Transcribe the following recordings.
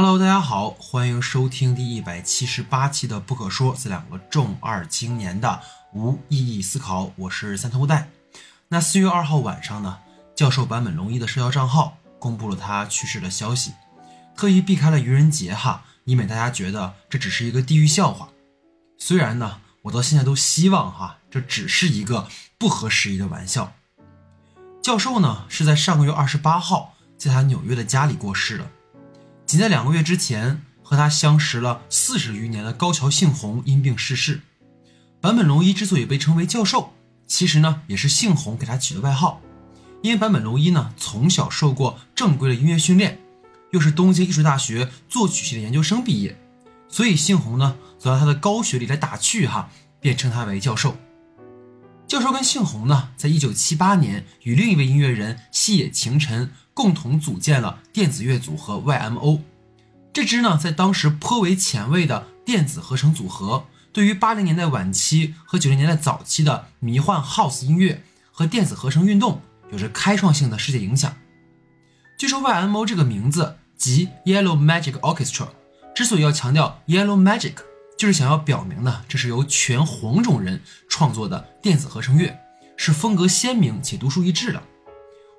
Hello，大家好，欢迎收听第一百七十八期的《不可说》，这两个重二青年的无意义思考，我是三头带。那四月二号晚上呢，教授坂本龙一的社交账号公布了他去世的消息，特意避开了愚人节哈，以免大家觉得这只是一个地狱笑话。虽然呢，我到现在都希望哈，这只是一个不合时宜的玩笑。教授呢是在上个月二十八号在他纽约的家里过世的。仅在两个月之前，和他相识了四十余年的高桥幸宏因病逝世。坂本龙一之所以被称为教授，其实呢也是幸宏给他起的外号。因为坂本龙一呢从小受过正规的音乐训练，又是东京艺术大学作曲系的研究生毕业，所以幸宏呢则拿他的高学历来打趣哈，便称他为教授。教授跟幸宏呢，在一九七八年与另一位音乐人细野晴臣。共同组建了电子乐组合 YMO，这支呢在当时颇为前卫的电子合成组合，对于八零年代晚期和九零年代早期的迷幻 House 音乐和电子合成运动有着开创性的世界影响。据说 YMO 这个名字即 Yellow Magic Orchestra，之所以要强调 Yellow Magic，就是想要表明呢，这是由全黄种人创作的电子合成乐，是风格鲜明且独树一帜的。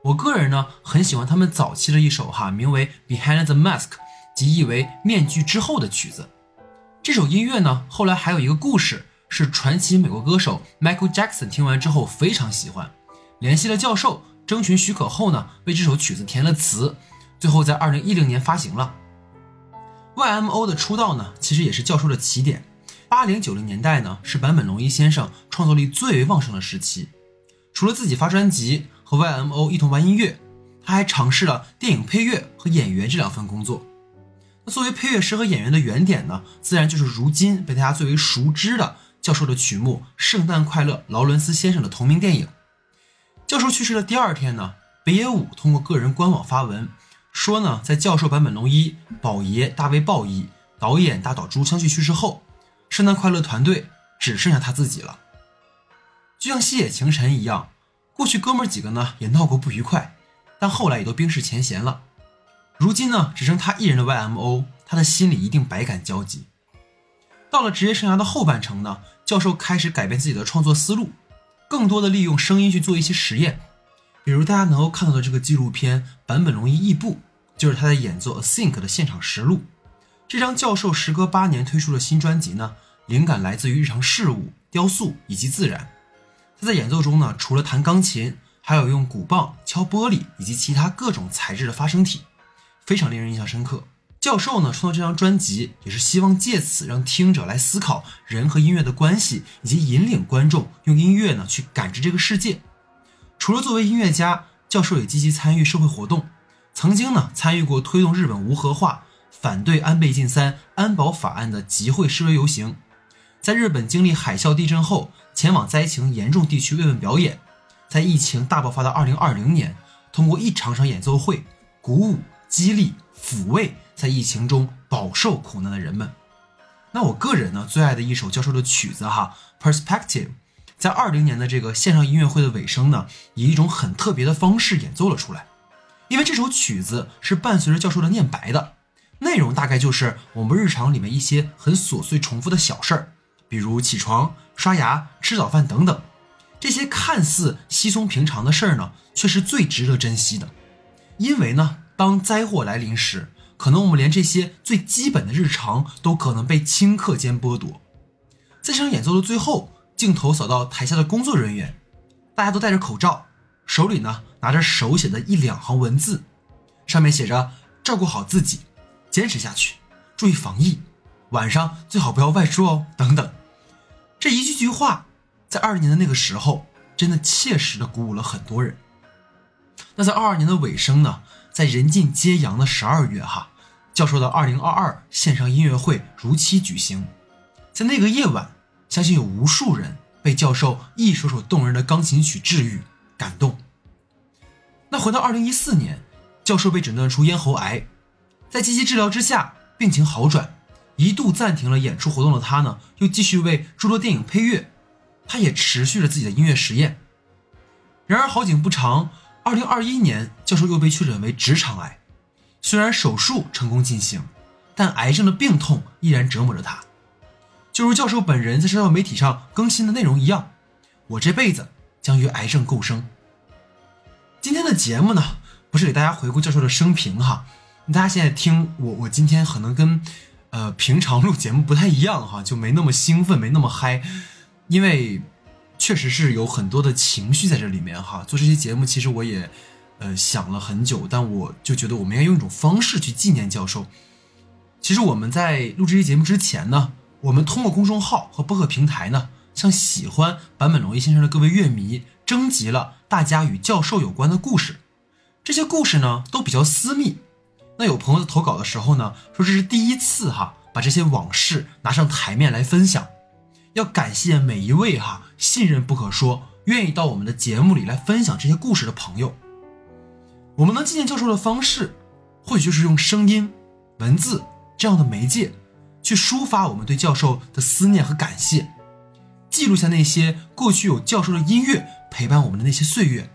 我个人呢很喜欢他们早期的一首哈，名为《Behind the Mask》，即意为“面具之后”的曲子。这首音乐呢，后来还有一个故事，是传奇美国歌手 Michael Jackson 听完之后非常喜欢，联系了教授征询许可后呢，为这首曲子填了词，最后在二零一零年发行了。YMO 的出道呢，其实也是教授的起点。八零九零年代呢，是坂本龙一先生创作力最为旺盛的时期，除了自己发专辑。和 YMO 一同玩音乐，他还尝试了电影配乐和演员这两份工作。那作为配乐师和演员的原点呢，自然就是如今被大家最为熟知的教授的曲目《圣诞快乐，劳伦斯先生》的同名电影。教授去世的第二天呢，北野武通过个人官网发文说呢，在教授版本龙一、宝爷大卫鲍伊、导演大岛渚相继去世后，圣诞快乐团队只剩下他自己了，就像西野晴臣一样。过去哥们几个呢也闹过不愉快，但后来也都冰释前嫌了。如今呢只剩他一人的 YMO，他的心里一定百感交集。到了职业生涯的后半程呢，教授开始改变自己的创作思路，更多的利用声音去做一些实验。比如大家能够看到的这个纪录片《坂本龙一异步》，就是他在演奏《Think》的现场实录。这张教授时隔八年推出的新专辑呢，灵感来自于日常事物、雕塑以及自然。他在演奏中呢，除了弹钢琴，还有用鼓棒敲玻璃以及其他各种材质的发声体，非常令人印象深刻。教授呢创作这张专辑，也是希望借此让听者来思考人和音乐的关系，以及引领观众用音乐呢去感知这个世界。除了作为音乐家，教授也积极参与社会活动，曾经呢参与过推动日本无核化、反对安倍晋三安保法案的集会示威游行。在日本经历海啸、地震后，前往灾情严重地区慰问表演。在疫情大爆发的2020年，通过一场场演奏会，鼓舞、激励、抚慰在疫情中饱受苦难的人们。那我个人呢，最爱的一首教授的曲子哈，《Perspective》，在20年的这个线上音乐会的尾声呢，以一种很特别的方式演奏了出来。因为这首曲子是伴随着教授的念白的，内容大概就是我们日常里面一些很琐碎重复的小事儿。比如起床、刷牙、吃早饭等等，这些看似稀松平常的事儿呢，却是最值得珍惜的。因为呢，当灾祸来临时，可能我们连这些最基本的日常都可能被顷刻间剥夺。在这场演奏的最后，镜头扫到台下的工作人员，大家都戴着口罩，手里呢拿着手写的一两行文字，上面写着：“照顾好自己，坚持下去，注意防疫，晚上最好不要外出哦。”等等。这一句句话，在二零年的那个时候，真的切实的鼓舞了很多人。那在二二年的尾声呢，在人尽皆阳的十二月，哈，教授的二零二二线上音乐会如期举行。在那个夜晚，相信有无数人被教授一首首动人的钢琴曲治愈、感动。那回到二零一四年，教授被诊断出咽喉癌，在积极治疗之下，病情好转。一度暂停了演出活动的他呢，又继续为诸多电影配乐，他也持续着自己的音乐实验。然而好景不长，二零二一年，教授又被确诊为直肠癌。虽然手术成功进行，但癌症的病痛依然折磨着他。就如教授本人在社交媒体上更新的内容一样，我这辈子将与癌症共生。今天的节目呢，不是给大家回顾教授的生平哈，大家现在听我，我今天可能跟呃平常录节目不太一样哈，就没那么兴奋，没那么嗨，因为确实是有很多的情绪在这里面哈。做这期节目，其实我也呃想了很久，但我就觉得我们应该用一种方式去纪念教授。其实我们在录这期节目之前呢。我们通过公众号和播客平台呢，向喜欢坂本龙一先生的各位乐迷征集了大家与教授有关的故事。这些故事呢都比较私密。那有朋友在投稿的时候呢，说这是第一次哈把这些往事拿上台面来分享。要感谢每一位哈信任不可说、愿意到我们的节目里来分享这些故事的朋友。我们能纪念教授的方式，或许就是用声音、文字这样的媒介。去抒发我们对教授的思念和感谢，记录下那些过去有教授的音乐陪伴我们的那些岁月。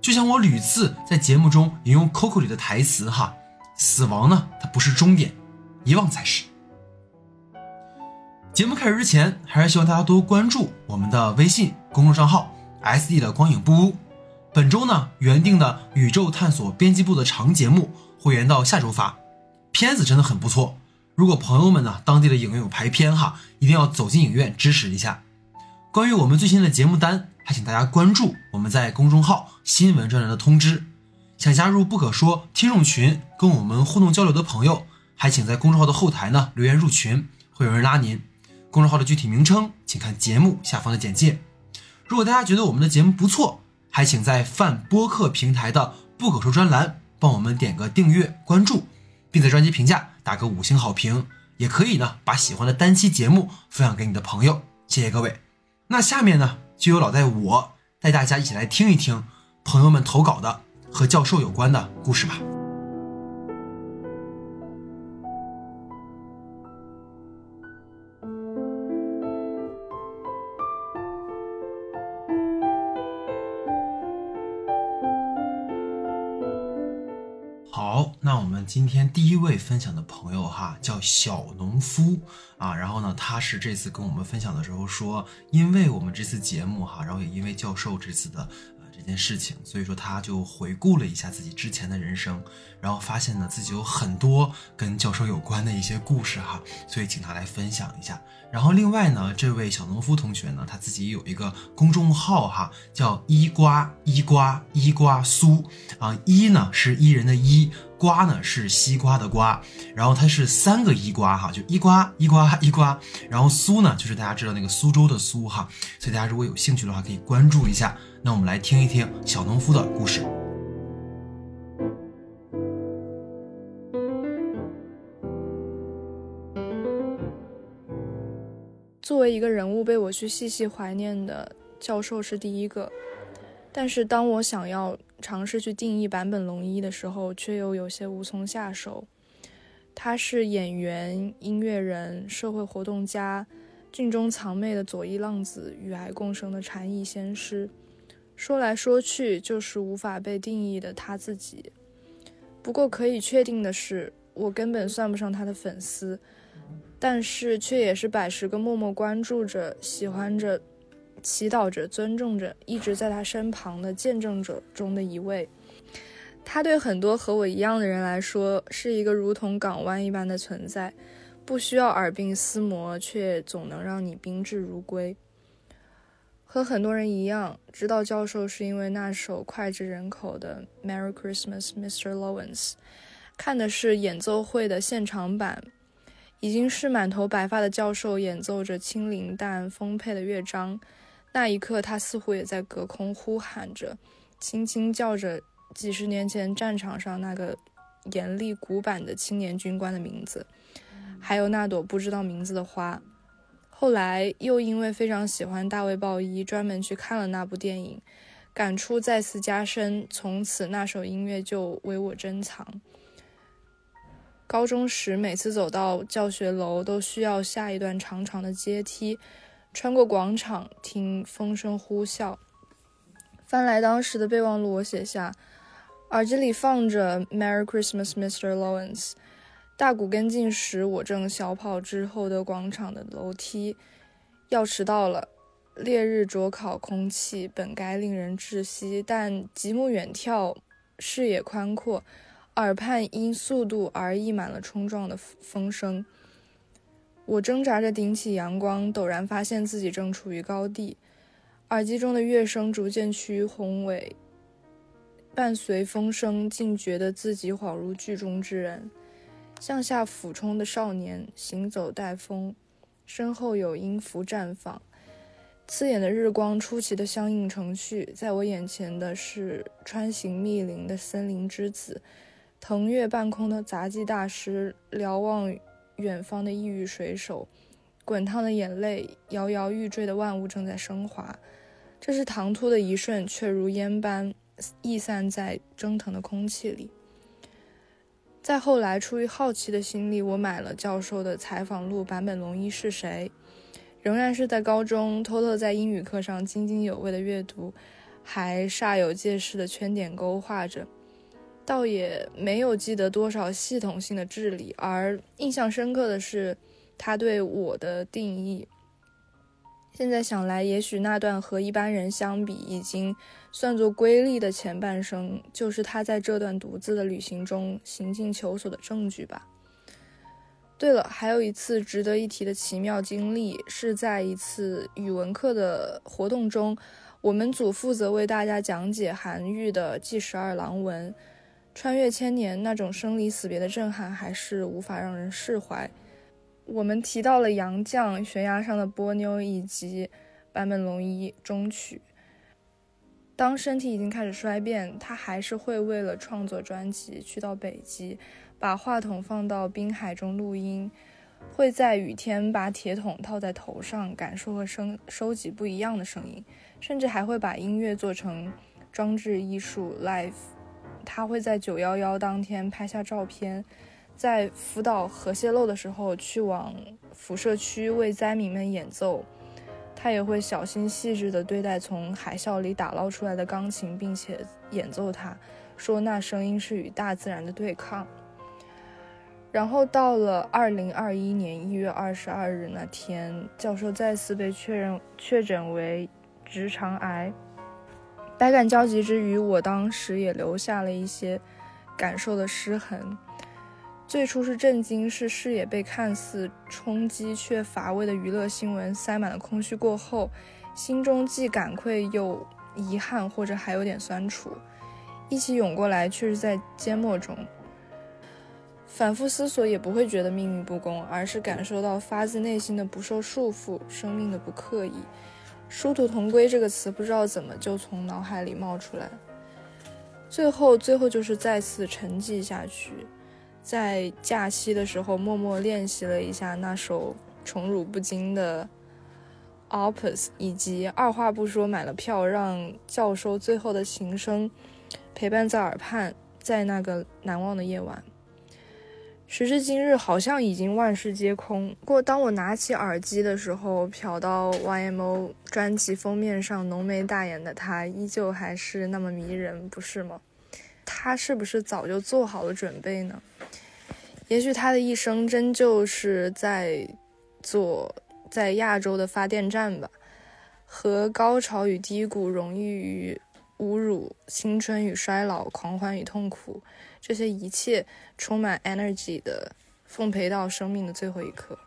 就像我屡次在节目中引用 Coco 里的台词哈，死亡呢它不是终点，遗忘才是。节目开始之前，还是希望大家多关注我们的微信公众账号 SD 的光影不污。本周呢原定的宇宙探索编辑部的长节目会延到下周发，片子真的很不错。如果朋友们呢，当地的影院有排片哈，一定要走进影院支持一下。关于我们最新的节目单，还请大家关注我们在公众号新闻专栏的通知。想加入不可说听众群，跟我们互动交流的朋友，还请在公众号的后台呢留言入群，会有人拉您。公众号的具体名称，请看节目下方的简介。如果大家觉得我们的节目不错，还请在泛播客平台的不可说专栏帮我们点个订阅关注，并在专辑评价。打个五星好评，也可以呢，把喜欢的单期节目分享给你的朋友，谢谢各位。那下面呢，就由老戴我带大家一起来听一听朋友们投稿的和教授有关的故事吧。好，那我们今天第一位分享的朋友哈，叫小农夫啊，然后呢，他是这次跟我们分享的时候说，因为我们这次节目哈，然后也因为教授这次的。这件事情，所以说他就回顾了一下自己之前的人生，然后发现呢自己有很多跟教授有关的一些故事哈，所以请他来分享一下。然后另外呢，这位小农夫同学呢，他自己有一个公众号哈，叫伊瓜伊瓜伊瓜苏啊，伊呢是伊人的伊，瓜呢是西瓜的瓜，然后它是三个伊瓜哈，就伊瓜伊瓜 伊瓜，然后苏呢就是大家知道那个苏州的苏哈，所以大家如果有兴趣的话，可以关注一下。那我们来听一听小农夫的故事。作为一个人物被我去细细怀念的教授是第一个，但是当我想要尝试去定义坂本龙一的时候，却又有些无从下手。他是演员、音乐人、社会活动家，镜中藏魅的左翼浪子，与癌共生的禅意仙师。说来说去，就是无法被定义的他自己。不过可以确定的是，我根本算不上他的粉丝，但是却也是百十个默默关注着、喜欢着、祈祷着、尊重着，一直在他身旁的见证者中的一位。他对很多和我一样的人来说，是一个如同港湾一般的存在，不需要耳鬓厮磨，却总能让你宾至如归。和很多人一样，知道教授是因为那首脍炙人口的《Merry Christmas, Mr. Lawrence》，看的是演奏会的现场版，已经是满头白发的教授演奏着轻灵但丰沛的乐章。那一刻，他似乎也在隔空呼喊着，轻轻叫着几十年前战场上那个严厉古板的青年军官的名字，还有那朵不知道名字的花。后来又因为非常喜欢大卫鲍伊，专门去看了那部电影，感触再次加深。从此那首音乐就为我珍藏。高中时每次走到教学楼，都需要下一段长长的阶梯，穿过广场，听风声呼啸。翻来当时的备忘录，我写下：耳机里放着《Merry Christmas, Mr. Lawrence》，大鼓跟进时，我正小跑至后德广场的楼梯，要迟到了。烈日灼烤，空气本该令人窒息，但极目远眺，视野宽阔，耳畔因速度而溢满了冲撞的风声。我挣扎着顶起阳光，陡然发现自己正处于高地，耳机中的乐声逐渐趋于宏伟，伴随风声，竟觉得自己恍如剧中之人。向下俯冲的少年，行走带风，身后有音符绽放。刺眼的日光出奇的相映成趣，在我眼前的是穿行密林的森林之子，腾跃半空的杂技大师，瞭望远方的异域水手，滚烫的眼泪，摇摇欲坠的万物正在升华。这是唐突的一瞬，却如烟般溢散在蒸腾的空气里。再后来，出于好奇的心理，我买了教授的采访录，坂本龙一是谁？仍然是在高中偷偷在英语课上津津有味的阅读，还煞有介事的圈点勾画着，倒也没有记得多少系统性的治理，而印象深刻的是他对我的定义。现在想来，也许那段和一般人相比已经算作瑰丽的前半生，就是他在这段独自的旅行中行进求索的证据吧。对了，还有一次值得一提的奇妙经历，是在一次语文课的活动中，我们组负责为大家讲解韩愈的《祭十二郎文》，穿越千年，那种生离死别的震撼还是无法让人释怀。我们提到了杨绛、悬崖上的波妞以及坂本龙一中曲。当身体已经开始衰变，他还是会为了创作专辑去到北极。把话筒放到滨海中录音，会在雨天把铁桶套在头上，感受和声收集不一样的声音，甚至还会把音乐做成装置艺术 live。他会在九幺幺当天拍下照片，在福岛核泄漏的时候去往辐射区为灾民们演奏。他也会小心细致地对待从海啸里打捞出来的钢琴，并且演奏它，说那声音是与大自然的对抗。然后到了二零二一年一月二十二日那天，教授再次被确认确诊为直肠癌。百感交集之余，我当时也留下了一些感受的失衡。最初是震惊，是视野被看似冲击却乏味的娱乐新闻塞满了空虚。过后，心中既感愧又遗憾，或者还有点酸楚，一起涌过来，却是在缄默中。反复思索也不会觉得命运不公，而是感受到发自内心的不受束缚，生命的不刻意。殊途同归这个词不知道怎么就从脑海里冒出来。最后，最后就是再次沉寂下去，在假期的时候默默练习了一下那首宠辱不惊的 Opus，以及二话不说买了票，让教授最后的琴声陪伴在耳畔，在那个难忘的夜晚。时至今日，好像已经万事皆空。不过，当我拿起耳机的时候，瞟到 YMO 专辑封面上浓眉大眼的他，依旧还是那么迷人，不是吗？他是不是早就做好了准备呢？也许他的一生真就是在做在亚洲的发电站吧，和高潮与低谷、荣誉与侮辱、青春与衰老、狂欢与痛苦。这些一切充满 energy 的，奉陪到生命的最后一刻。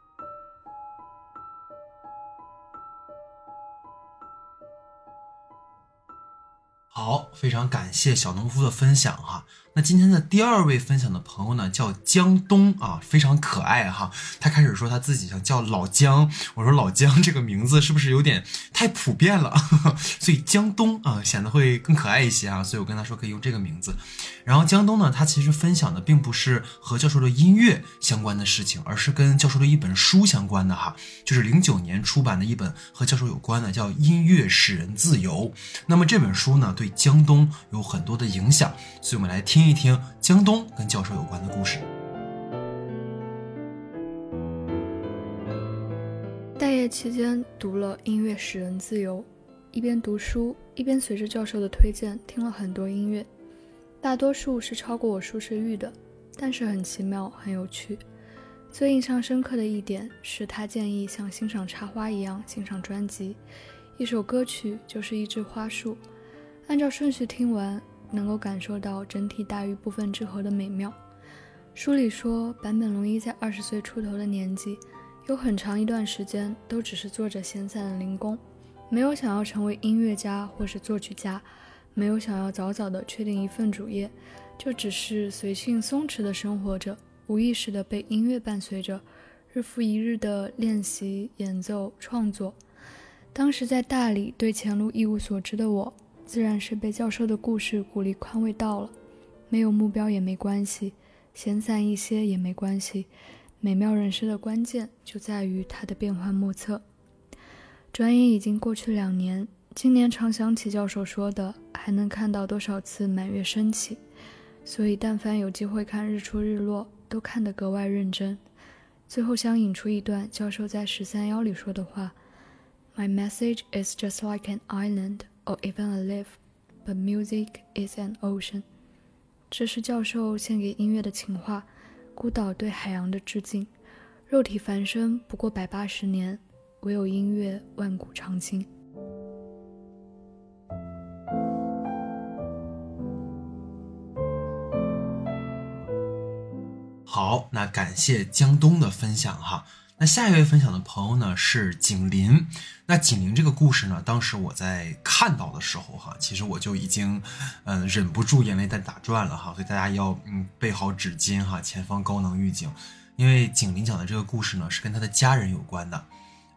好，非常感谢小农夫的分享哈。那今天的第二位分享的朋友呢，叫江东啊，非常可爱哈。他开始说他自己想叫老江，我说老江这个名字是不是有点太普遍了？所以江东啊显得会更可爱一些啊。所以我跟他说可以用这个名字。然后江东呢，他其实分享的并不是和教授的音乐相关的事情，而是跟教授的一本书相关的哈，就是零九年出版的一本和教授有关的，叫《音乐使人自由》。那么这本书呢，对江东有很多的影响，所以我们来听。一听江东跟教授有关的故事。待业期间读了《音乐使人自由》，一边读书一边随着教授的推荐听了很多音乐，大多数是超过我舒适域的，但是很奇妙，很有趣。最印象深刻的一点是他建议像欣赏插花一样欣赏专辑，一首歌曲就是一枝花束，按照顺序听完，能够感受到整体大于部分之和的美妙。书里说，坂本龙一在二十岁出头的年纪，有很长一段时间都只是做着闲散的零工，没有想要成为音乐家或是作曲家，没有想要早早的确定一份主业，就只是随性松弛的生活着。无意识地被音乐伴随着，日复一日的练习、演奏、创作。当时在大理对前路一无所知的我，自然是被教授的故事鼓励宽慰到了。没有目标也没关系，闲散一些也没关系。美妙人生的关键就在于它的变幻莫测。转眼已经过去两年，今年常想起教授说的，还能看到多少次满月升起。所以，但凡有机会看日出日落。都看得格外认真。最后想引出一段教授在十三幺里说的话：“My message is just like an island or even a leaf, but music is an ocean。”这是教授献给音乐的情话，孤岛对海洋的致敬。肉体凡生不过百八十年，唯有音乐万古长青。好，那感谢江东的分享哈。那下一位分享的朋友呢是景林。那景林这个故事呢，当时我在看到的时候哈，其实我就已经嗯忍不住眼泪在打转了哈。所以大家要嗯备好纸巾哈，前方高能预警。因为景林讲的这个故事呢是跟他的家人有关的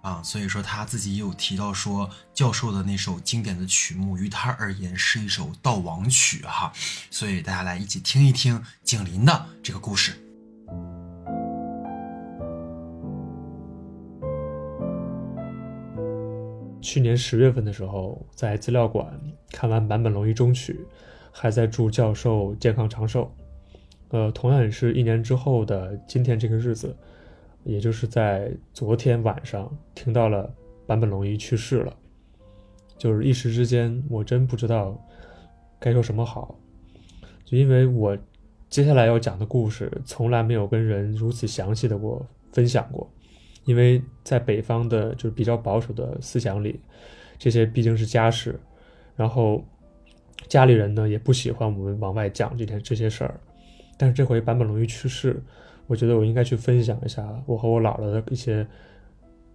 啊，所以说他自己也有提到说，教授的那首经典的曲目于他而言是一首悼亡曲哈。所以大家来一起听一听景林的这个故事。去年十月份的时候，在资料馆看完坂本龙一中曲，还在祝教授健康长寿。呃，同样也是一年之后的今天这个日子，也就是在昨天晚上听到了坂本龙一去世了。就是一时之间，我真不知道该说什么好。就因为我接下来要讲的故事，从来没有跟人如此详细的过分享过。因为在北方的，就是比较保守的思想里，这些毕竟是家事，然后家里人呢也不喜欢我们往外讲这件这些事儿。但是这回坂本龙一去世，我觉得我应该去分享一下我和我姥姥的一些，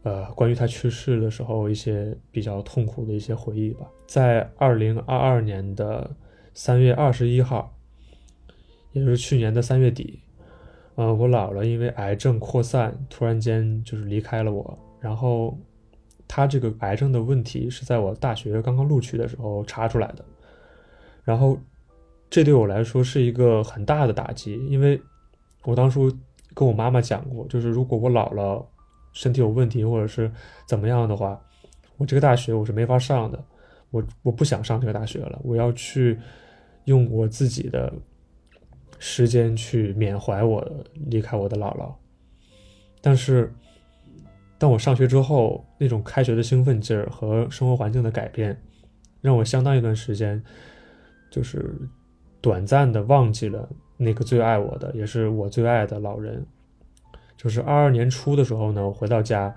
呃，关于他去世的时候一些比较痛苦的一些回忆吧。在二零二二年的三月二十一号，也就是去年的三月底。呃，我姥姥因为癌症扩散，突然间就是离开了我。然后，她这个癌症的问题是在我大学刚刚录取的时候查出来的。然后，这对我来说是一个很大的打击，因为我当初跟我妈妈讲过，就是如果我姥姥身体有问题或者是怎么样的话，我这个大学我是没法上的。我我不想上这个大学了，我要去用我自己的。时间去缅怀我离开我的姥姥，但是当我上学之后，那种开学的兴奋劲儿和生活环境的改变，让我相当一段时间，就是短暂的忘记了那个最爱我的，也是我最爱的老人。就是二二年初的时候呢，我回到家，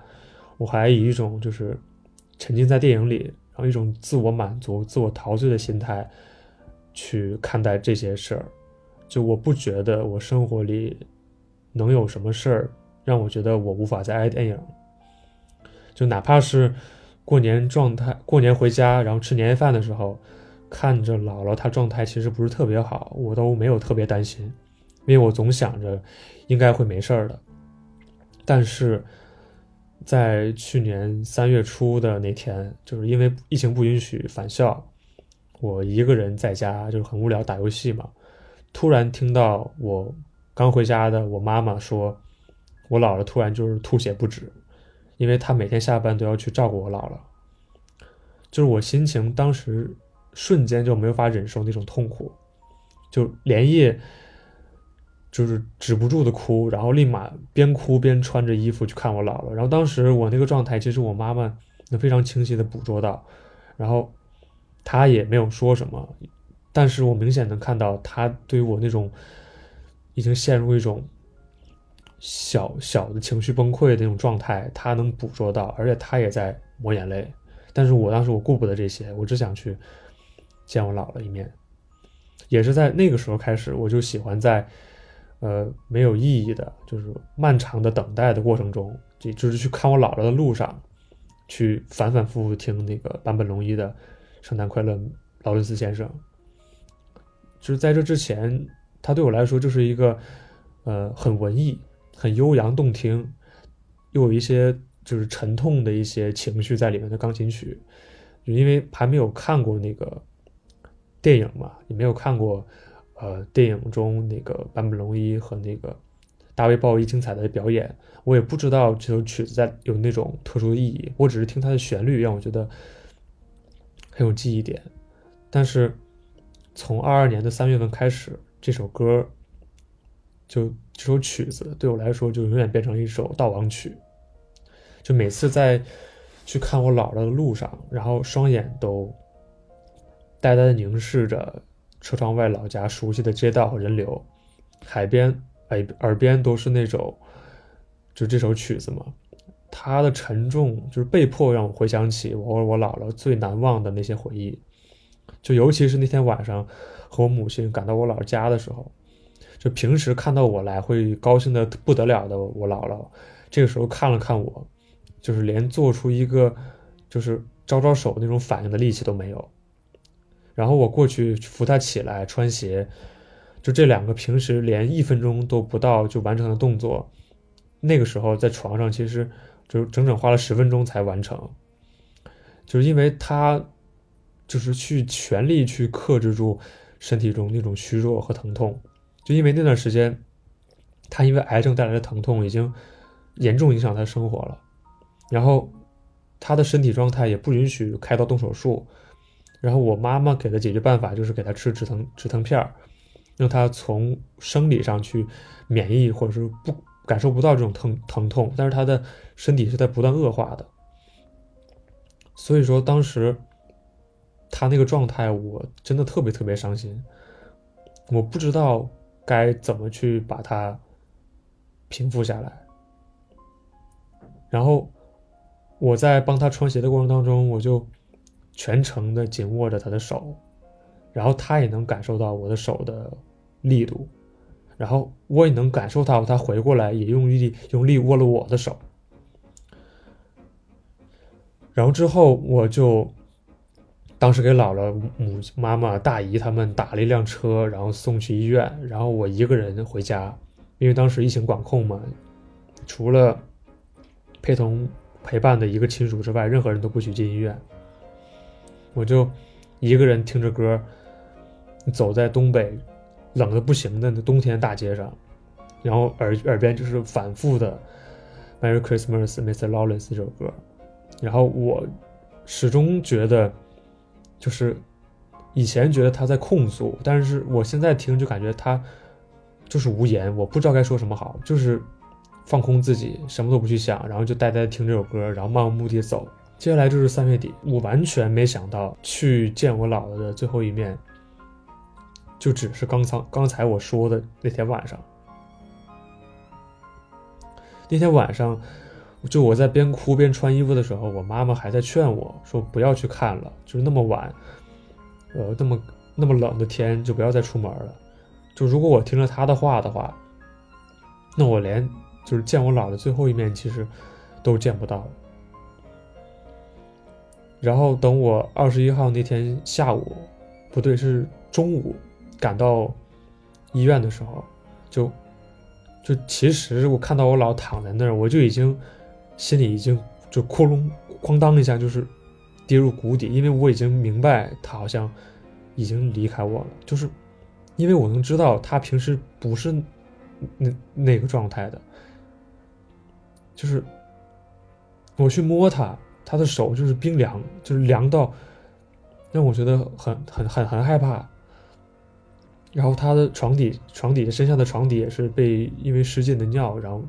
我还以一种就是沉浸在电影里，然后一种自我满足、自我陶醉的心态去看待这些事儿。就我不觉得我生活里能有什么事儿让我觉得我无法再爱电影。就哪怕是过年状态，过年回家然后吃年夜饭的时候，看着姥姥她状态其实不是特别好，我都没有特别担心，因为我总想着应该会没事儿的。但是在去年三月初的那天，就是因为疫情不允许返校，我一个人在家就是很无聊打游戏嘛。突然听到我刚回家的我妈妈说，我姥姥突然就是吐血不止，因为她每天下班都要去照顾我姥姥。就是我心情当时瞬间就没法忍受那种痛苦，就连夜就是止不住的哭，然后立马边哭边穿着衣服去看我姥姥。然后当时我那个状态，其实我妈妈能非常清晰的捕捉到，然后她也没有说什么。但是我明显能看到他对于我那种已经陷入一种小小的情绪崩溃的那种状态，他能捕捉到，而且他也在抹眼泪。但是我当时我顾不得这些，我只想去见我姥姥一面。也是在那个时候开始，我就喜欢在呃没有意义的，就是漫长的等待的过程中，就就是去看我姥姥的路上，去反反复复听那个坂本龙一的《圣诞快乐，劳伦斯先生》。就是在这之前，他对我来说就是一个呃很文艺、很悠扬动听，又有一些就是沉痛的一些情绪在里面的钢琴曲。就因为还没有看过那个。电影嘛，也没有看过，呃，电影中那个坂本龙一和那个大卫鲍伊精彩的表演，我也不知道这首曲子在有那种特殊的意义。我只是听它的旋律，让我觉得很有记忆点。但是从二二年的三月份开始，这首歌就这首曲子对我来说就永远变成一首悼亡曲。就每次在去看我姥姥的路上，然后双眼都。呆呆的凝视着车窗外老家熟悉的街道和人流，海边耳耳边都是那首，就这首曲子嘛。它的沉重就是被迫让我回想起我和我姥姥最难忘的那些回忆，就尤其是那天晚上和我母亲赶到我姥姥家的时候，就平时看到我来会高兴的不得了的我姥姥，这个时候看了看我，就是连做出一个就是招招手那种反应的力气都没有。然后我过去扶他起来穿鞋，就这两个平时连一分钟都不到就完成的动作，那个时候在床上其实就整整花了十分钟才完成，就是因为他就是去全力去克制住身体中那种虚弱和疼痛，就因为那段时间他因为癌症带来的疼痛已经严重影响他的生活了，然后他的身体状态也不允许开刀动手术。然后我妈妈给的解决办法就是给他吃止疼止疼片儿，让他从生理上去免疫或者是不感受不到这种疼疼痛，但是他的身体是在不断恶化的。所以说当时他那个状态，我真的特别特别伤心，我不知道该怎么去把他平复下来。然后我在帮他穿鞋的过程当中，我就。全程的紧握着他的手，然后他也能感受到我的手的力度，然后我也能感受到他回过来也用力用力握了我的手，然后之后我就当时给姥姥、母妈妈、大姨他们打了一辆车，然后送去医院，然后我一个人回家，因为当时疫情管控嘛，除了陪同陪伴的一个亲属之外，任何人都不许进医院。我就一个人听着歌，走在东北冷的不行的那冬天大街上，然后耳耳边就是反复的《Merry Christmas, Mr. Lawrence》这首歌，然后我始终觉得，就是以前觉得他在控诉，但是我现在听就感觉他就是无言，我不知道该说什么好，就是放空自己，什么都不去想，然后就呆呆听这首歌，然后漫无目的走。接下来就是三月底，我完全没想到去见我姥姥的最后一面，就只是刚才刚才我说的那天晚上。那天晚上，就我在边哭边穿衣服的时候，我妈妈还在劝我说不要去看了，就是那么晚，呃，那么那么冷的天，就不要再出门了。就如果我听了她的话的话，那我连就是见我姥的最后一面，其实都见不到。然后等我二十一号那天下午，不对，是中午，赶到医院的时候，就就其实我看到我姥躺在那儿，我就已经心里已经就窟窿哐当一下，就是跌入谷底，因为我已经明白他好像已经离开我了，就是因为我能知道他平时不是那那个状态的，就是我去摸他。他的手就是冰凉，就是凉到让我觉得很很很很害怕。然后他的床底床底下身下的床底也是被因为失禁的尿，然后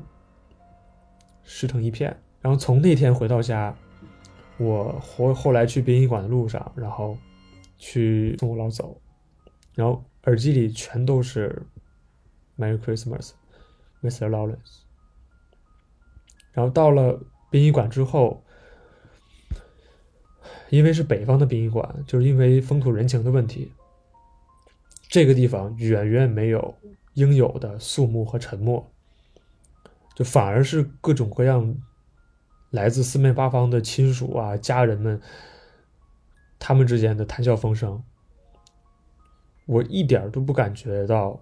湿成一片。然后从那天回到家，我后后来去殡仪馆的路上，然后去送我姥走，然后耳机里全都是 Merry Christmas, Mr. Lawrence。然后到了殡仪馆之后，因为是北方的殡仪馆，就是因为风土人情的问题，这个地方远远没有应有的肃穆和沉默，就反而是各种各样来自四面八方的亲属啊、家人们，他们之间的谈笑风生。我一点都不感觉到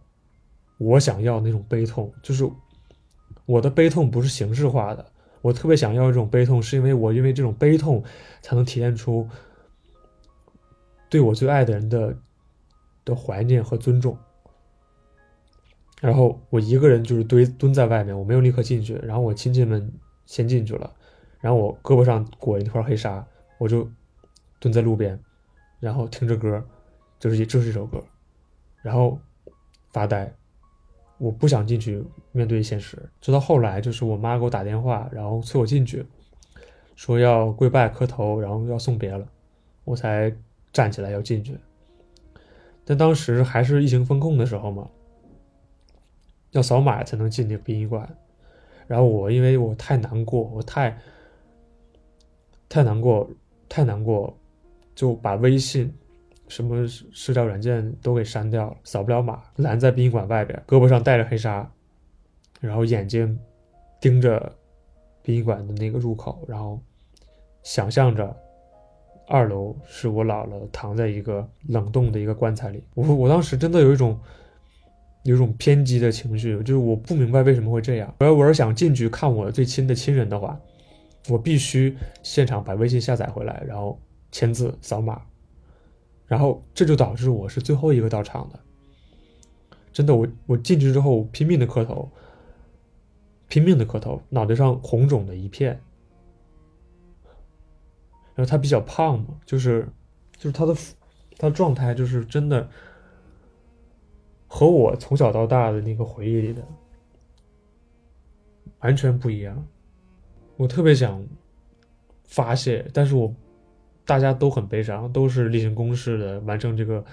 我想要那种悲痛，就是我的悲痛不是形式化的。我特别想要这种悲痛，是因为我因为这种悲痛才能体现出对我最爱的人的的怀念和尊重。然后我一个人就是蹲蹲在外面，我没有立刻进去。然后我亲戚们先进去了，然后我胳膊上裹一块黑纱，我就蹲在路边，然后听着歌，就是一就是一首歌，然后发呆。我不想进去面对现实，直到后来，就是我妈给我打电话，然后催我进去，说要跪拜磕头，然后要送别了，我才站起来要进去。但当时还是疫情封控的时候嘛，要扫码才能进那个殡仪馆。然后我因为我太难过，我太太难过，太难过，就把微信。什么社交软件都给删掉了，扫不了码，拦在殡仪馆外边，胳膊上戴着黑纱，然后眼睛盯着殡仪馆的那个入口，然后想象着二楼是我姥姥躺在一个冷冻的一个棺材里。我我当时真的有一种有种偏激的情绪，就是我不明白为什么会这样。我要我要想进去看我最亲的亲人的话，我必须现场把微信下载回来，然后签字扫码。然后这就导致我是最后一个到场的，真的，我我进去之后拼命的磕头，拼命的磕头，脑袋上红肿的一片。然后他比较胖嘛，就是就是他的他的状态就是真的和我从小到大的那个回忆里的完全不一样。我特别想发泄，但是我。大家都很悲伤，都是例行公事的完成这个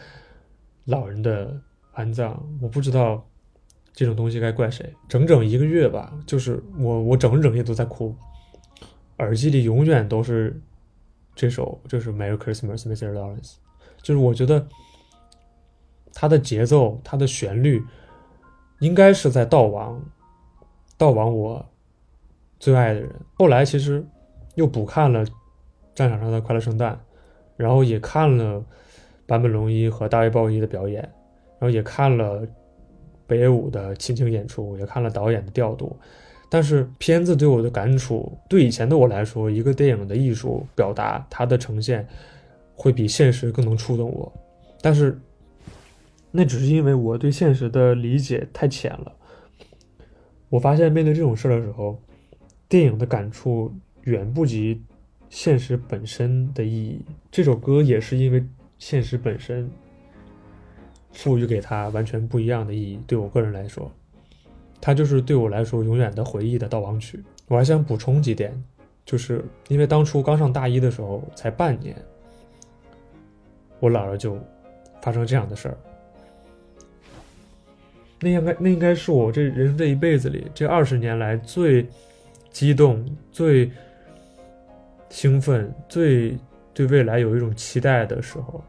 老人的安葬。我不知道这种东西该怪谁。整整一个月吧，就是我我整整夜都在哭，耳机里永远都是这首，就是 Merry Christmas, Mr. Lawrence。就是我觉得它的节奏、它的旋律，应该是在悼亡，悼亡我最爱的人。后来其实又补看了。战场上的快乐圣诞，然后也看了坂本龙一和大卫鲍伊的表演，然后也看了北野武的亲情演出，也看了导演的调度。但是片子对我的感触，对以前的我来说，一个电影的艺术表达，它的呈现会比现实更能触动我。但是那只是因为我对现实的理解太浅了。我发现面对这种事儿的时候，电影的感触远不及。现实本身的意义，这首歌也是因为现实本身赋予给他完全不一样的意义。对我个人来说，它就是对我来说永远的回忆的悼亡曲。我还想补充几点，就是因为当初刚上大一的时候才半年，我姥姥就发生这样的事儿。那应该那应该是我这人生这一辈子里这二十年来最激动最。兴奋，最对未来有一种期待的时候，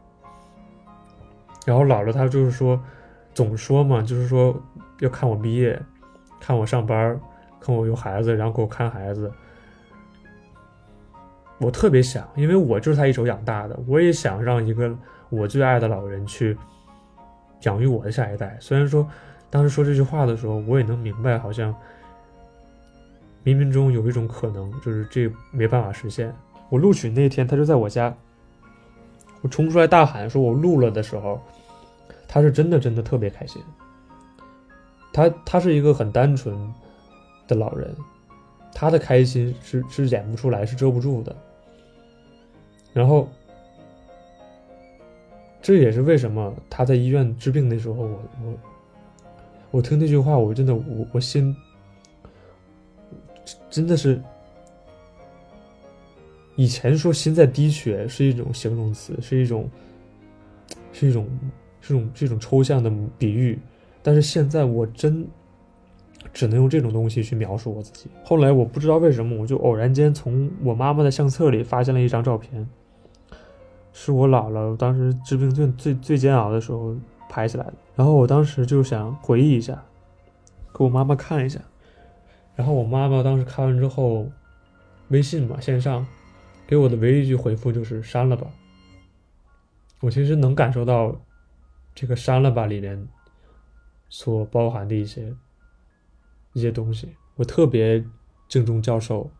然后姥姥她就是说，总说嘛，就是说要看我毕业，看我上班，看我有孩子，然后给我看孩子。我特别想，因为我就是他一手养大的，我也想让一个我最爱的老人去养育我的下一代。虽然说当时说这句话的时候，我也能明白，好像。冥冥中有一种可能，就是这没办法实现。我录取那天，他就在我家。我冲出来大喊说：“我录了！”的时候，他是真的真的特别开心。他他是一个很单纯的老人，他的开心是是演不出来，是遮不住的。然后，这也是为什么他在医院治病的时候，我我我听那句话，我真的我我心。真的是，以前说心在滴血是一种形容词，是一种，是一种，是一种，是一种抽象的比喻。但是现在我真只能用这种东西去描述我自己。后来我不知道为什么，我就偶然间从我妈妈的相册里发现了一张照片，是我姥姥当时治病最最最煎熬的时候拍起来的。然后我当时就想回忆一下，给我妈妈看一下。然后我妈妈当时看完之后，微信嘛线上给我的唯一一句回复就是删了吧。我其实能感受到这个删了吧里面所包含的一些一些东西。我特别敬重教授，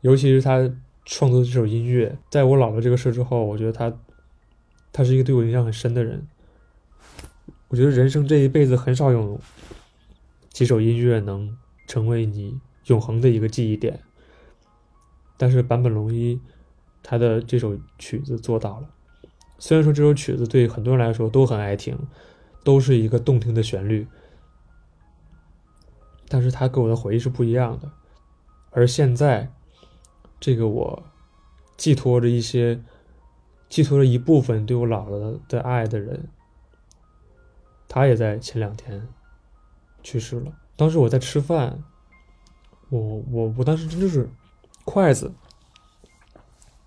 尤其是他创作这首音乐。在我姥姥这个事之后，我觉得他他是一个对我影响很深的人。我觉得人生这一辈子很少有几首音乐能。成为你永恒的一个记忆点。但是坂本龙一他的这首曲子做到了。虽然说这首曲子对很多人来说都很爱听，都是一个动听的旋律，但是他给我的回忆是不一样的。而现在，这个我寄托着一些，寄托着一部分对我姥姥的爱的人，他也在前两天去世了。当时我在吃饭，我我我当时真就是筷子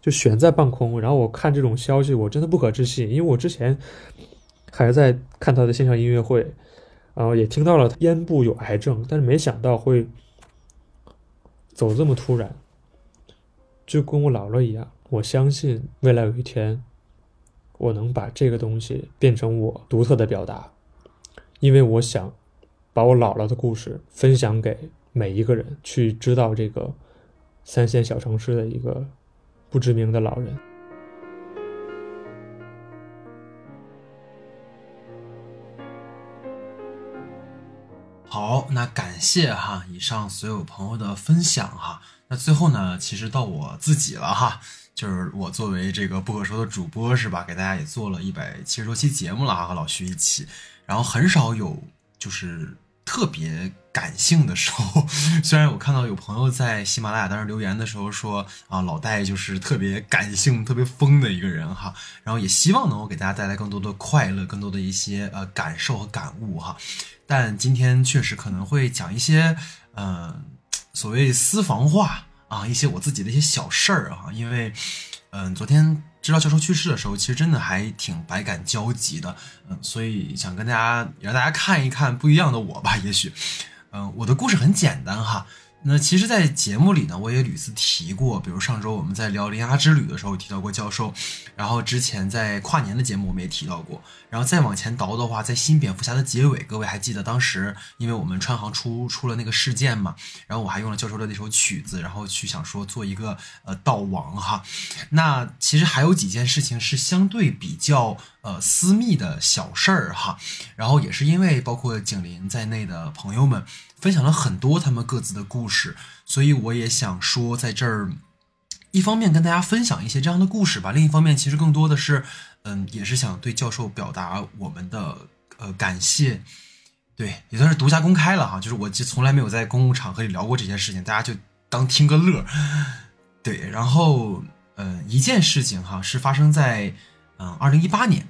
就悬在半空，然后我看这种消息，我真的不可置信，因为我之前还在看他的线上音乐会，然后也听到了咽部有癌症，但是没想到会走这么突然，就跟我姥姥一样。我相信未来有一天，我能把这个东西变成我独特的表达，因为我想。把我姥姥的故事分享给每一个人，去知道这个三线小城市的一个不知名的老人。好，那感谢哈以上所有朋友的分享哈。那最后呢，其实到我自己了哈，就是我作为这个不可说的主播是吧，给大家也做了一百七十多期节目了哈，和老徐一起，然后很少有就是。特别感性的时候，虽然我看到有朋友在喜马拉雅当时留言的时候说啊，老戴就是特别感性、特别疯的一个人哈，然后也希望能够给大家带来更多的快乐、更多的一些呃感受和感悟哈。但今天确实可能会讲一些嗯所谓私房话啊，一些我自己的一些小事儿哈，因为嗯昨天。知道教授去世的时候，其实真的还挺百感交集的，嗯，所以想跟大家让大家看一看不一样的我吧。也许，嗯，我的故事很简单哈。那其实，在节目里呢，我也屡次提过，比如上周我们在聊《铃芽之旅》的时候提到过教授，然后之前在跨年的节目我们也提到过，然后再往前倒的话，在新蝙蝠侠的结尾，各位还记得当时因为我们川航出出了那个事件嘛，然后我还用了教授的那首曲子，然后去想说做一个呃悼亡哈。那其实还有几件事情是相对比较呃私密的小事儿哈，然后也是因为包括景林在内的朋友们。分享了很多他们各自的故事，所以我也想说，在这儿，一方面跟大家分享一些这样的故事吧，另一方面其实更多的是，嗯，也是想对教授表达我们的呃感谢，对，也算是独家公开了哈，就是我从来没有在公共场合里聊过这些事情，大家就当听个乐，对，然后呃一件事情哈是发生在嗯二零一八年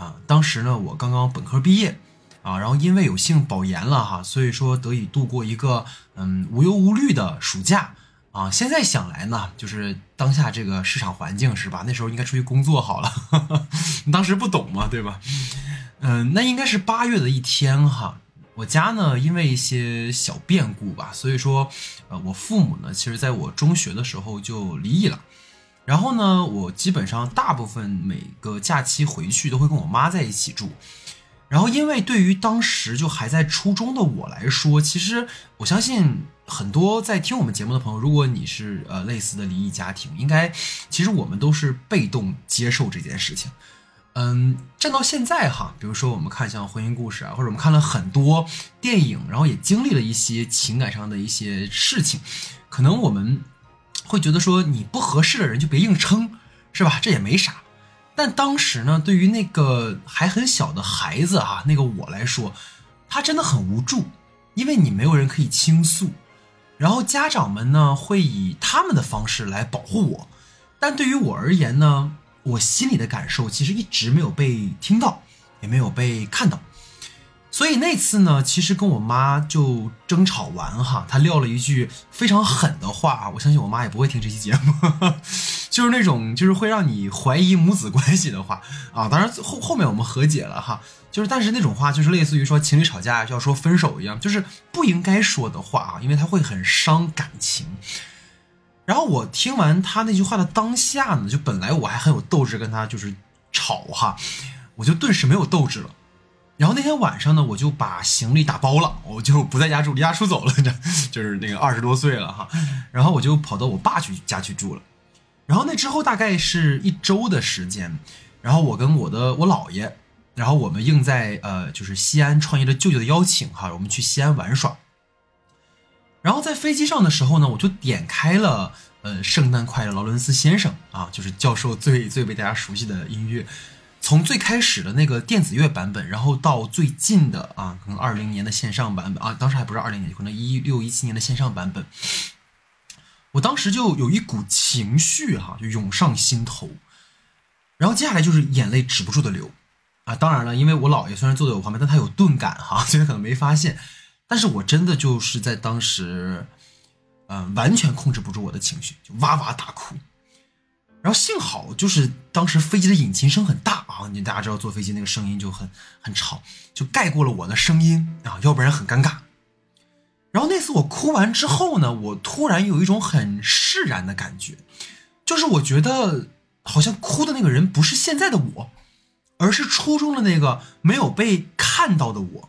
啊，当时呢我刚刚本科毕业。啊，然后因为有幸保研了哈，所以说得以度过一个嗯无忧无虑的暑假啊。现在想来呢，就是当下这个市场环境是吧？那时候应该出去工作好了，你 当时不懂嘛，对吧？嗯，那应该是八月的一天哈。我家呢，因为一些小变故吧，所以说呃，我父母呢，其实在我中学的时候就离异了。然后呢，我基本上大部分每个假期回去都会跟我妈在一起住。然后，因为对于当时就还在初中的我来说，其实我相信很多在听我们节目的朋友，如果你是呃类似的离异家庭，应该其实我们都是被动接受这件事情。嗯，站到现在哈，比如说我们看像婚姻故事啊，或者我们看了很多电影，然后也经历了一些情感上的一些事情，可能我们会觉得说你不合适的人就别硬撑，是吧？这也没啥。但当时呢，对于那个还很小的孩子哈，那个我来说，他真的很无助，因为你没有人可以倾诉，然后家长们呢会以他们的方式来保护我，但对于我而言呢，我心里的感受其实一直没有被听到，也没有被看到，所以那次呢，其实跟我妈就争吵完哈，她撂了一句非常狠的话啊，我相信我妈也不会听这期节目，就是那种就是会让你怀疑母子关系的话啊。当然后后面我们和解了哈，就是但是那种话就是类似于说情侣吵架就要说分手一样，就是不应该说的话啊，因为它会很伤感情。然后我听完他那句话的当下呢，就本来我还很有斗志跟他就是吵哈，我就顿时没有斗志了。然后那天晚上呢，我就把行李打包了，我就不在家住，离家出走了，这 就是那个二十多岁了哈。然后我就跑到我爸去家去住了。然后那之后大概是一周的时间，然后我跟我的我姥爷，然后我们应在呃就是西安创业的舅舅的邀请哈，我们去西安玩耍。然后在飞机上的时候呢，我就点开了呃圣诞快乐劳伦斯先生啊，就是教授最最被大家熟悉的音乐。从最开始的那个电子乐版本，然后到最近的啊，可能二零年的线上版本啊，当时还不是二零年，可能一六一七年的线上版本，我当时就有一股情绪哈，就涌上心头，然后接下来就是眼泪止不住的流啊。当然了，因为我姥爷虽然坐在我旁边，但他有钝感哈，所以他可能没发现，但是我真的就是在当时，嗯，完全控制不住我的情绪，就哇哇大哭。然后幸好就是当时飞机的引擎声很大啊，你大家知道坐飞机那个声音就很很吵，就盖过了我的声音啊，要不然很尴尬。然后那次我哭完之后呢，我突然有一种很释然的感觉，就是我觉得好像哭的那个人不是现在的我，而是初中的那个没有被看到的我，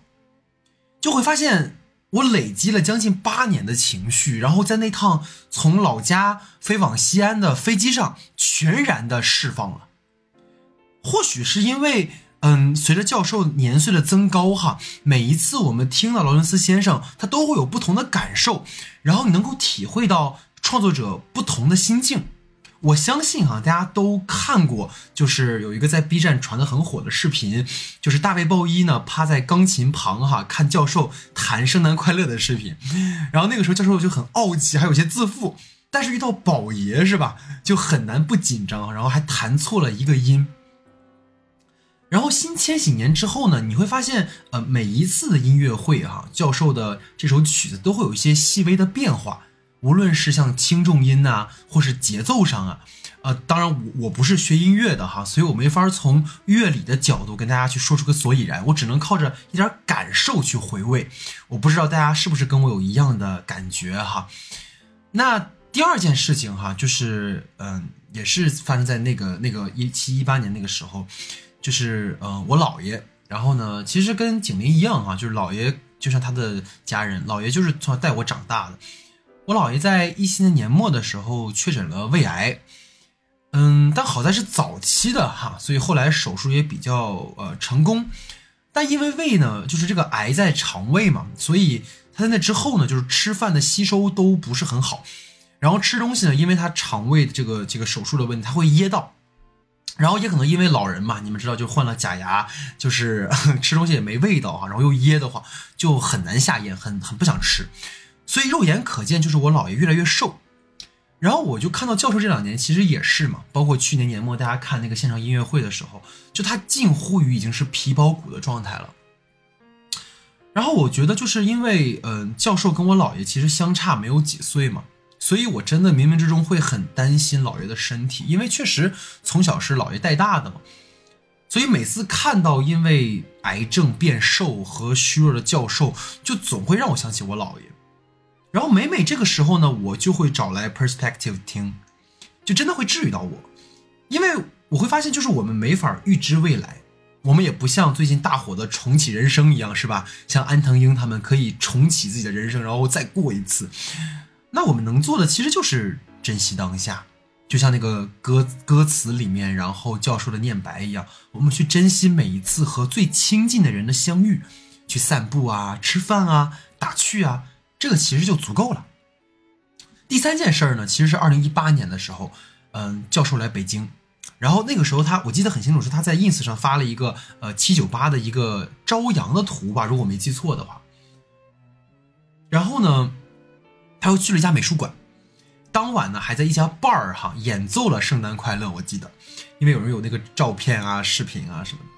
就会发现。我累积了将近八年的情绪，然后在那趟从老家飞往西安的飞机上，全然的释放了。或许是因为，嗯，随着教授年岁的增高，哈，每一次我们听到劳伦斯先生，他都会有不同的感受，然后你能够体会到创作者不同的心境。我相信哈，大家都看过，就是有一个在 B 站传的很火的视频，就是大卫鲍伊呢趴在钢琴旁哈看教授弹《圣诞快乐》的视频，然后那个时候教授就很傲气，还有些自负，但是遇到宝爷是吧，就很难不紧张，然后还弹错了一个音。然后新千禧年之后呢，你会发现，呃，每一次的音乐会哈，教授的这首曲子都会有一些细微的变化。无论是像轻重音呐，或是节奏上啊，呃，当然我我不是学音乐的哈，所以我没法从乐理的角度跟大家去说出个所以然，我只能靠着一点感受去回味。我不知道大家是不是跟我有一样的感觉哈。那第二件事情哈，就是嗯，也是发生在那个那个一七一八年那个时候，就是嗯，我姥爷，然后呢，其实跟景林一样哈，就是姥爷就像他的家人，姥爷就是从小带我长大的。我姥爷在一七年年末的时候确诊了胃癌，嗯，但好在是早期的哈，所以后来手术也比较呃成功。但因为胃呢，就是这个癌在肠胃嘛，所以他在那之后呢，就是吃饭的吸收都不是很好。然后吃东西呢，因为他肠胃这个这个手术的问题，他会噎到。然后也可能因为老人嘛，你们知道，就换了假牙，就是 吃东西也没味道哈，然后又噎的话，就很难下咽，很很不想吃。所以肉眼可见，就是我姥爷越来越瘦。然后我就看到教授这两年其实也是嘛，包括去年年末大家看那个现场音乐会的时候，就他近乎于已经是皮包骨的状态了。然后我觉得就是因为，嗯，教授跟我姥爷其实相差没有几岁嘛，所以我真的冥冥之中会很担心姥爷的身体，因为确实从小是姥爷带大的嘛。所以每次看到因为癌症变瘦和虚弱的教授，就总会让我想起我姥爷。然后每每这个时候呢，我就会找来 Perspective 听，就真的会治愈到我，因为我会发现，就是我们没法预知未来，我们也不像最近大火的重启人生一样，是吧？像安藤英他们可以重启自己的人生，然后再过一次。那我们能做的其实就是珍惜当下，就像那个歌歌词里面，然后教授的念白一样，我们去珍惜每一次和最亲近的人的相遇，去散步啊，吃饭啊，打趣啊。这个其实就足够了。第三件事儿呢，其实是二零一八年的时候，嗯，教授来北京，然后那个时候他我记得很清楚，是他在 ins 上发了一个呃七九八的一个朝阳的图吧，如果没记错的话。然后呢，他又去了一家美术馆，当晚呢还在一家 bar 哈演奏了《圣诞快乐》，我记得，因为有人有那个照片啊、视频啊什么的。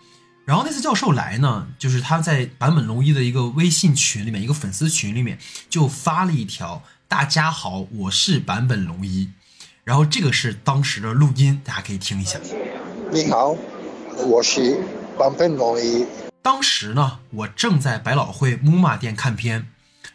然后那次教授来呢，就是他在坂本龙一的一个微信群里面，一个粉丝群里面就发了一条：“大家好，我是坂本龙一。”然后这个是当时的录音，大家可以听一下。你好，我是坂本龙一。当时呢，我正在百老汇木马店看片，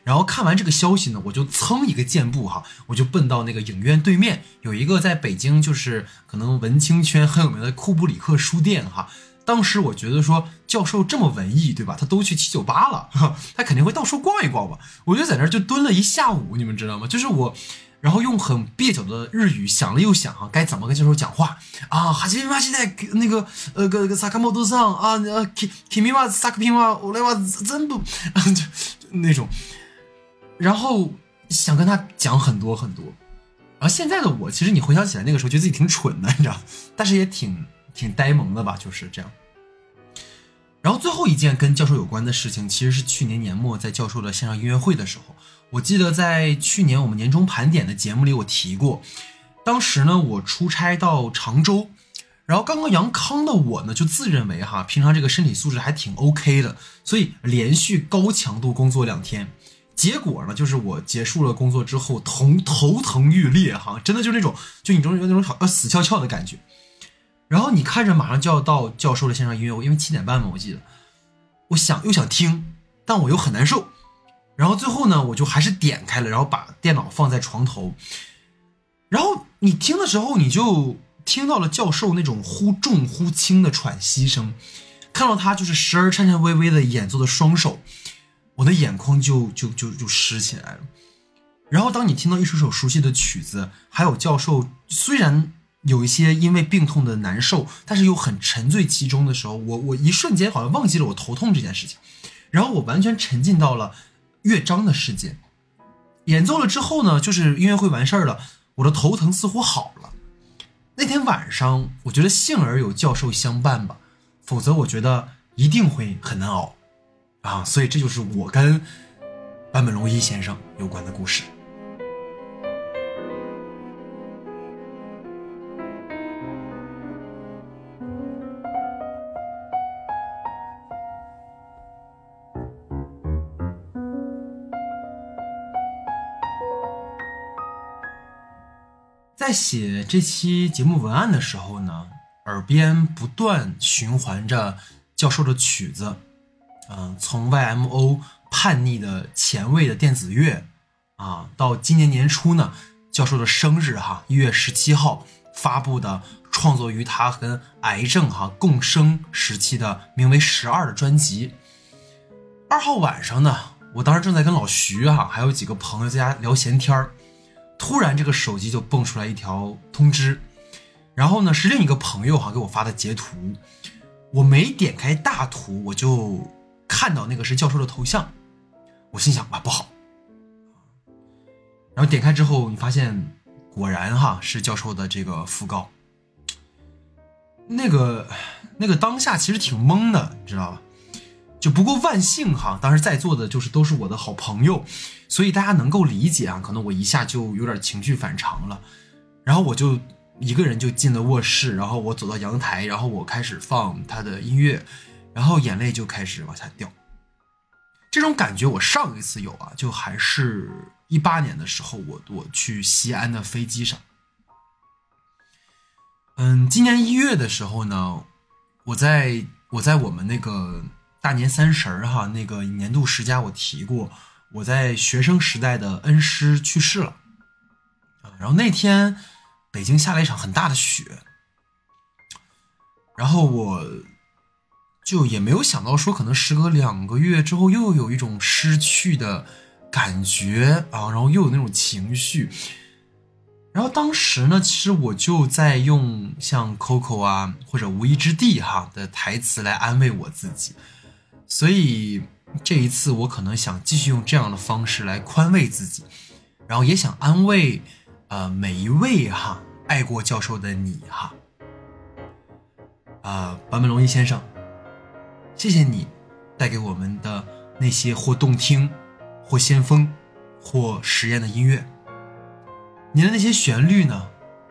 然后看完这个消息呢，我就蹭一个箭步哈，我就奔到那个影院对面有一个在北京就是可能文青圈很有名的库布里克书店哈。当时我觉得说教授这么文艺，对吧？他都去七九八了，他肯定会到处逛一逛吧。我就在那儿就蹲了一下午，你们知道吗？就是我，然后用很蹩脚的日语想了又想啊，该怎么跟教授讲话啊？哈基米马西在那个呃个萨卡莫多桑啊呃基基米瓦萨克平瓦我来哇真不就那种，然后想跟他讲很多很多。然后现在的我，其实你回想起来那个时候，觉得自己挺蠢的，你知道，但是也挺。挺呆萌的吧，就是这样。然后最后一件跟教授有关的事情，其实是去年年末在教授的线上音乐会的时候，我记得在去年我们年终盘点的节目里我提过，当时呢我出差到常州，然后刚刚阳康的我呢就自认为哈平常这个身体素质还挺 OK 的，所以连续高强度工作两天，结果呢就是我结束了工作之后头头疼欲裂哈，真的就那种就你中有那种要死翘翘的感觉。然后你看着马上就要到教授的线上音乐会，因为七点半嘛，我记得，我想又想听，但我又很难受。然后最后呢，我就还是点开了，然后把电脑放在床头。然后你听的时候，你就听到了教授那种忽重忽轻的喘息声，看到他就是时而颤颤巍巍的演奏的双手，我的眼眶就就就就湿起来了。然后当你听到一首首熟悉的曲子，还有教授虽然。有一些因为病痛的难受，但是又很沉醉其中的时候，我我一瞬间好像忘记了我头痛这件事情，然后我完全沉浸到了乐章的世界。演奏了之后呢，就是音乐会完事儿了，我的头疼似乎好了。那天晚上，我觉得幸而有教授相伴吧，否则我觉得一定会很难熬啊。所以这就是我跟坂本龙一先生有关的故事。在写这期节目文案的时候呢，耳边不断循环着教授的曲子，嗯，从 YMO 叛逆的前卫的电子乐啊，到今年年初呢，教授的生日哈，一月十七号发布的创作于他跟癌症哈共生时期的名为《十二》的专辑。二号晚上呢，我当时正在跟老徐哈还有几个朋友在家聊闲天儿。突然，这个手机就蹦出来一条通知，然后呢是另一个朋友哈给我发的截图，我没点开大图，我就看到那个是教授的头像，我心想啊不好，然后点开之后，你发现果然哈是教授的这个讣告，那个那个当下其实挺懵的，你知道吧？就不过万幸哈，当时在座的就是都是我的好朋友，所以大家能够理解啊。可能我一下就有点情绪反常了，然后我就一个人就进了卧室，然后我走到阳台，然后我开始放他的音乐，然后眼泪就开始往下掉。这种感觉我上一次有啊，就还是一八年的时候，我我去西安的飞机上。嗯，今年一月的时候呢，我在我在我们那个。大年三十儿哈，那个年度十佳我提过，我在学生时代的恩师去世了啊。然后那天北京下了一场很大的雪，然后我就也没有想到说，可能时隔两个月之后又有一种失去的感觉啊，然后又有那种情绪。然后当时呢，其实我就在用像 Coco 啊或者无依之地哈的台词来安慰我自己。所以这一次，我可能想继续用这样的方式来宽慰自己，然后也想安慰，呃，每一位哈爱过教授的你哈，啊，坂本龙一先生，谢谢你带给我们的那些或动听、或先锋、或实验的音乐，你的那些旋律呢，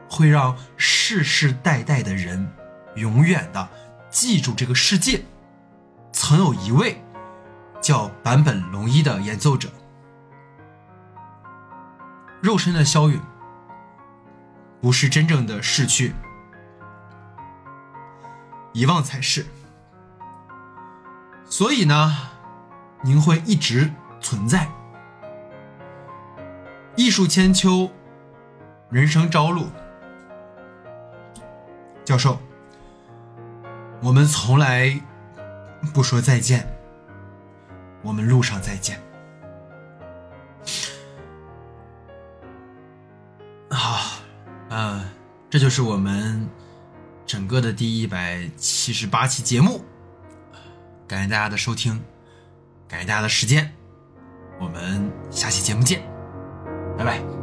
会让世世代代的人永远的记住这个世界。曾有一位叫坂本龙一的演奏者，肉身的消陨不是真正的逝去，遗忘才是。所以呢，您会一直存在。艺术千秋，人生朝露。教授，我们从来不说再见，我们路上再见。好，嗯，这就是我们整个的第一百七十八期节目。感谢大家的收听，感谢大家的时间，我们下期节目见，拜拜。